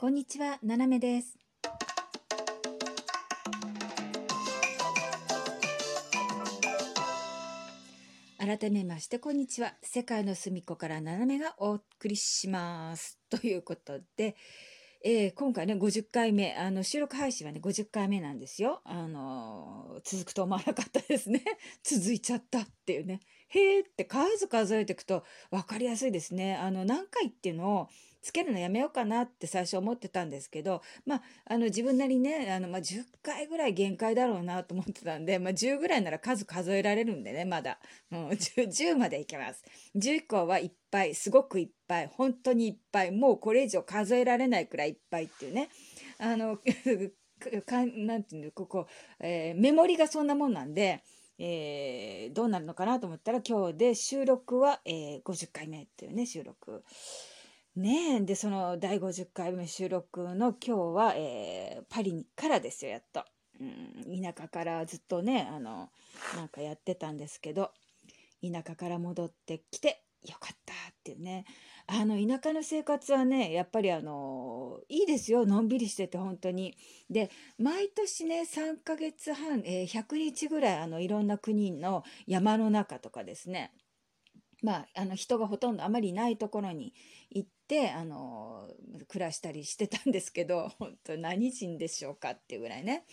こんにちは、ななめです。改めまして、こんにちは。世界の隅っこからななめがお送りします。ということで、えー今回ね、50回目、あの、収録配信はね、50回目なんですよ。あのー続くと思わなかったですね。続いちゃったっていうね。へーって数数えていくと分かりやすいですね。あの、何回っていうのをつけるのやめようかなって最初思ってたんですけど、まあ、あの、自分なりね、あの、まあ、10回ぐらい限界だろうなと思ってたんで、まあ、10ぐらいなら数数えられるんでね、まだ。うん、10, 10までいけます。10以降はいっぱい、すごくいっぱい、本当にいっぱい、もうこれ以上数えられないくらいいっぱいっていうね。あの、かなんていうの、ここ、えーメモリがそんなもんなんで、えーどうなるのかなと思ったら今日で収録は、えー50回目っていうね収録ねえでその第50回目収録の今日は、えーパリにからですよやっと、うん、田舎からずっとねあのなんかやってたんですけど田舎から戻ってきてよかったっていうね。あの田舎の生活はねやっぱりあのいいですよ。のんびりしてて本当に。で毎年ね3ヶ月半、えー100日ぐらいあのいろんな国の山の中とかですね。まあ、あの人がほとんどあまりいないところに行ってあの暮らしたりしてたんですけど 本当何人でしょうかっていうぐらいね。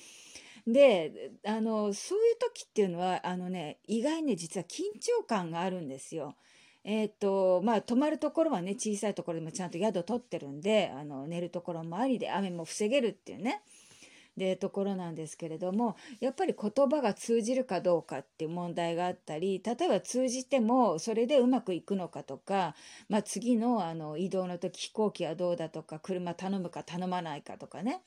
であのそういう時っていうのはあのね意外に実は緊張感があるんですよ。えっとまあ泊まるところはね小さいところでもちゃんと宿取ってるんであの寝るところもありで雨も防げるっていうねでところなんですけれどもやっぱり言葉が通じるかどうかっていう問題があったり例えば通じてもそれでうまくいくのかとか、まあ、次のあの移動の時飛行機はどうだとか車頼むか頼まないかとかね。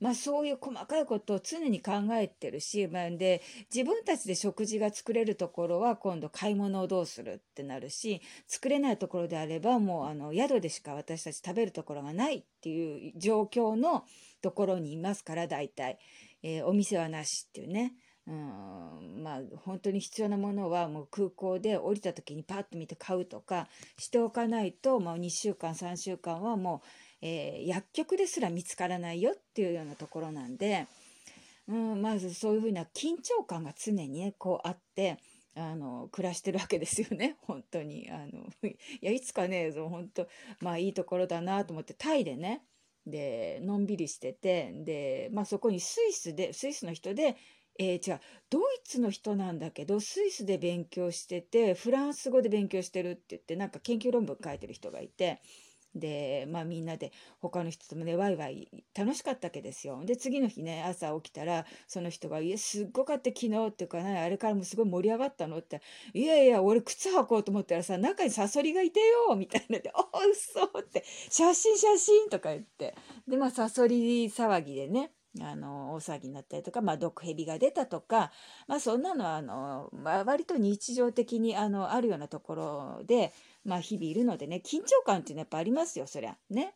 まあ、そういう細かいことを常に考えてるし、まあ、で自分たちで食事が作れるところは今度買い物をどうするってなるし作れないところであればもうあの宿でしか私たち食べるところがないっていう状況のところにいますから大体、えーお店はなしっていうね。まあ本当に必要なものはもう空港で降りた時にパッと見て買うとかしておかないともう2週間3週間はもう、えー薬局ですら見つからないよっていうようなところなんで、うん、まずそういうふうな緊張感が常にねこうあってあの暮らしてるわけですよね。本当にあの いやいつかねそう本当まあいいところだなと思ってタイでねでのんびりしててで、まあ、そこにスイスでスイスの人で、えー違う。ドイツの人なんだけどスイスで勉強しててフランス語で勉強してるって言ってなんか研究論文書いてる人がいてでまあみんなで他の人ともねワイワイ楽しかったわけですよ。で次の日ね朝起きたらその人が「いやすっごかった昨日」っていうかねあれからもすごい盛り上がったのって「いやいや俺靴履こうと思ったらさ中にサソリがいてよ」みたいな。で「おうそう」って「写真写真」とか言って。でまあサソリ騒ぎでね。あの大騒ぎになったりとか、まあ、毒蛇が出たとか、まあ、そんなのはあの、まあ、割と日常的にあのあるようなところで、まあ、日々いるのでね緊張感っていうのはやっぱありますよそりゃね。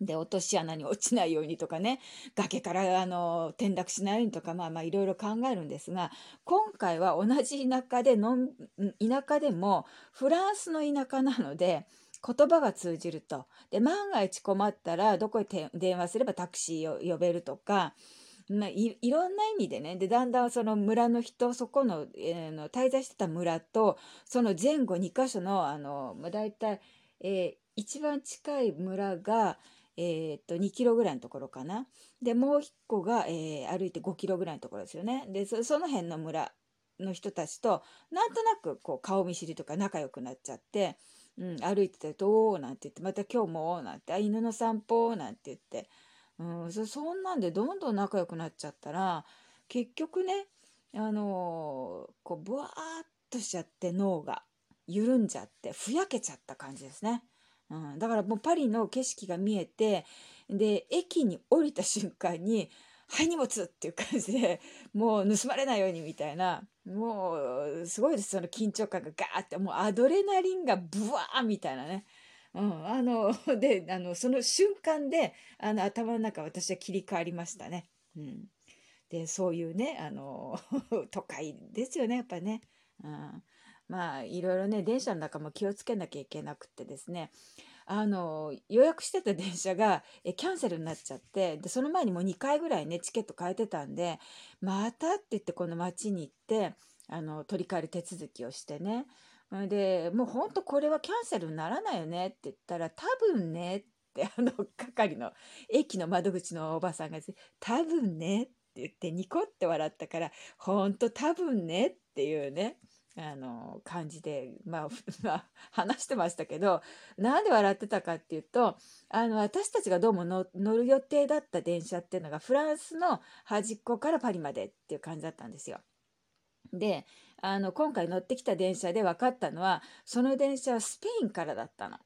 で落とし穴に落ちないようにとかね崖からあの転落しないようにとかまあまあいろいろ考えるんですが今回は同じ田舎での田舎でもフランスの田舎なので言葉が通じると。で万が一困ったらどこへ電話すればタクシーを呼べるとか。まあ、いろんな意味でね。でだんだんその村の人そこの,、えーの滞在してた村とその前後2か所のあの、大体、えー一番近い村が、えーっと2キロぐらいのところかな。でもう一個が、えー歩いて5キロぐらいのところですよね。でそその辺の村の人たちとなんとなくこう顔見知りとか仲良くなっちゃって、うん、歩いてたら「どう?」なんて言って「また今日も?」なんて「犬の散歩?」なんて言って、うん、そそんなんでどんどん仲良くなっちゃったら結局ねあのーこうブワーっとしちゃって脳が緩んじゃってふやけちゃった感じですね。うん、だからもうパリの景色が見えてで駅に降りた瞬間に「はい荷物!」っていう感じでもう盗まれないようにみたいなもうすごいですその緊張感がガーってもうアドレナリンがブワーみたいなね。うん、あのであのその瞬間であの頭の中私は切り替わりましたね。うん、でそういうねあの 都会ですよねやっぱね。うんまあいろいろね電車の中も気をつけなきゃいけなくてですねあの予約してた電車がえキャンセルになっちゃってでその前にもう2回ぐらいねチケット変えてたんでまたって言ってこの町に行ってあの取り替える手続きをしてね。でもうほんとこれはキャンセルにならないよねって言ったら多分ねってあの係の駅の窓口のおばさんが「多分ね」って言ってニコって笑ったから「ほんと多分ね」っていうね。あの感じで、まあ、話してましたけどなんで笑ってたかっていうとあの私たちがどうも乗る予定だった電車っていうのがフランスの端っこからパリまでっていう感じだったんですよ。であの今回乗ってきた電車で分かったのはその電車はスペインからだったの。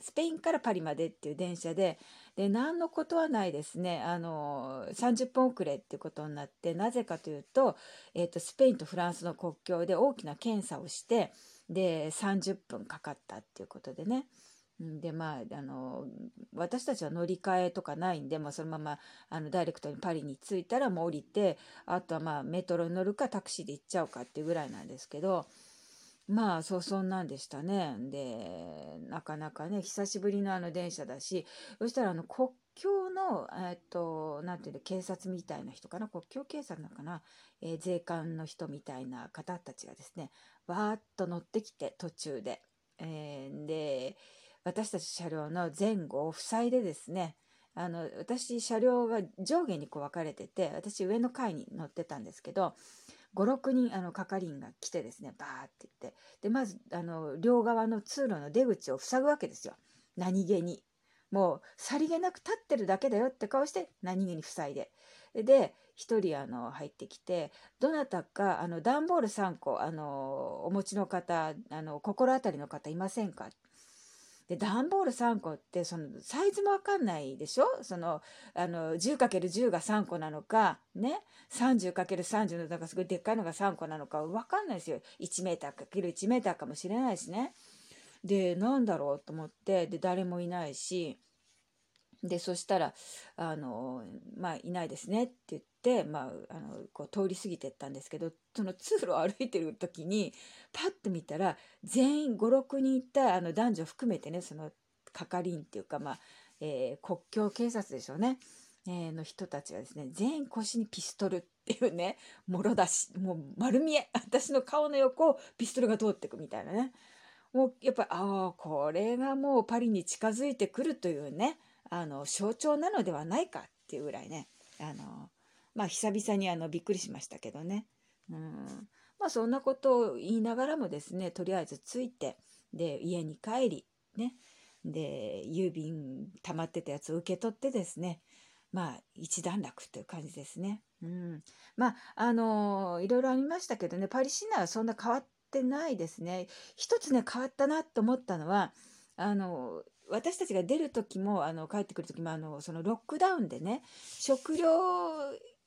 スペインからパリまでっていう電車でで何のことはないですねあの30分遅れっていうことになってなぜかというと,、えーと、スペインとフランスの国境で大きな検査をしてで30分かかったっていうことでね。でまあ、あの私たちは乗り換えとかないんで、まあ、そのままあのダイレクトにパリに着いたらもう降りてあとはまあメトロに乗るかタクシーで行っちゃうかっていうぐらいなんですけどまあそうそんなんでしたね。でなかなかね久しぶりのあの電車だしそしたらあの国境のえっとなんていうの警察みたいな人かな国境警察なのかな、えー、税関の人みたいな方たちがですねわーっと乗ってきて途中で。えー、で私たち車両の前後を塞いでですねあの私車両が上下にこう分かれてて私上の階に乗ってたんですけど56人あの係員が来てですねバーって言って。でまずあの両側の通路の出口を塞ぐわけですよ。何気に。もうさりげなく立ってるだけだよって顔して何気に塞いで。で1人あの入ってきてどなたかあの段ボール3個あのお持ちの方あの心当たりの方いませんか？で段ボール3個ってそのサイズも分かんないでしょ？そのあの 10×10 が3個なのかね？30×30 のなんかすごいでっかいのが3個なのか分かんないですよ。1m×1 メーターかもしれないしね。でなんだろうと思ってで誰もいないし。でそしたらあの「まあいないですね」って言って、まあ、あのこう通り過ぎてったんですけどその通路を歩いてる時にパッと見たら全員56人いたあの男女含めてねその係員っていうか、まあえー、国境警察でしょうね。えー、の人たちがですね全員腰にピストルっていうねもろ出しもう丸見え私の顔の横をピストルが通ってくみたいなねもうやっぱああこれがもうパリに近づいてくるというねあの象徴なのではないかっていうぐらいねあのまあ久々にあのびっくりしましたけどね。うんまあそんなことを言いながらもですねとりあえず着いてで家に帰りねで郵便溜まってたやつを受け取ってですねまあ一段落という感じですね。うん、まああのいろいろありましたけどねパリ市内はそんな変わってないですね。一つね変わったなと思ったのはあの私たちが出る時もあの帰ってくる時もあのそのロックダウンでね食料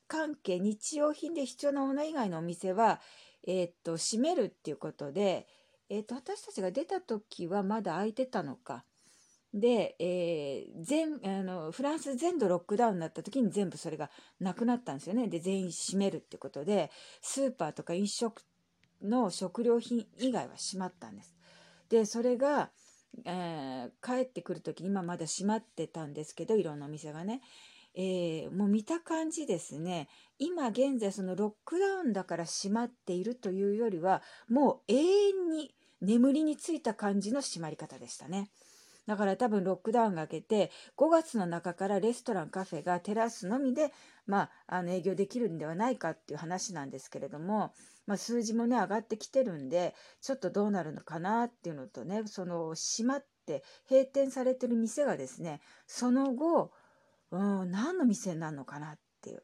関係日用品で必要なもの以外のお店は、えー、っと閉めるっていうことで、えー、っと私たちが出た時はまだ開いてたのか。で、えー、全あのフランス全土ロックダウンになった時に全部それがなくなったんですよね。で全員閉めるってことでスーパーとか飲食の食料品以外は閉まったんです。でそれがえー、帰ってくる時に今まだ閉まってたんですけどいろんなお店がね、えー、もう見た感じですね今現在そのロックダウンだから閉まっているというよりはもう永遠に眠りについた感じの閉まり方でしたね。だから多分ロックダウンが明けて5月の中からレストランカフェがテラスのみで、まあ、あの営業できるんではないかっていう話なんですけれども、まあ、数字もね上がってきてるんでちょっとどうなるのかなっていうのとねその閉まって閉店されてる店がですねその後、うん、何の店なのかなっていう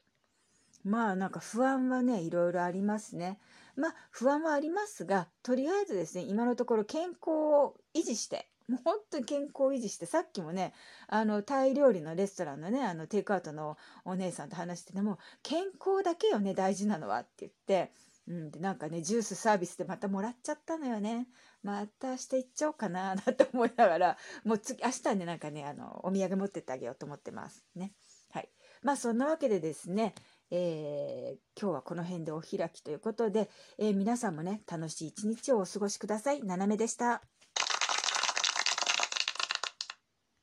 まあなんか不安はねいろいろありますね。まあ不安はありますがとりあえずですね今のところ健康を維持してもう本当に健康を維持してさっきもねあのタイ料理のレストランのねあのテイクアウトのお姉さんと話してても健康だけよね大事なのはって言って、うん、でなんかねジュースサービスでまたもらっちゃったのよねまた明日行っちゃおうかな なんて思いながらもう次明日ねなんかねあのお土産持ってってあげようと思ってますねはいまあそんなわけでですねえー、今日はこの辺でお開きということで、えー、皆さんもね楽しい一日をお過ごしください。ななめでした。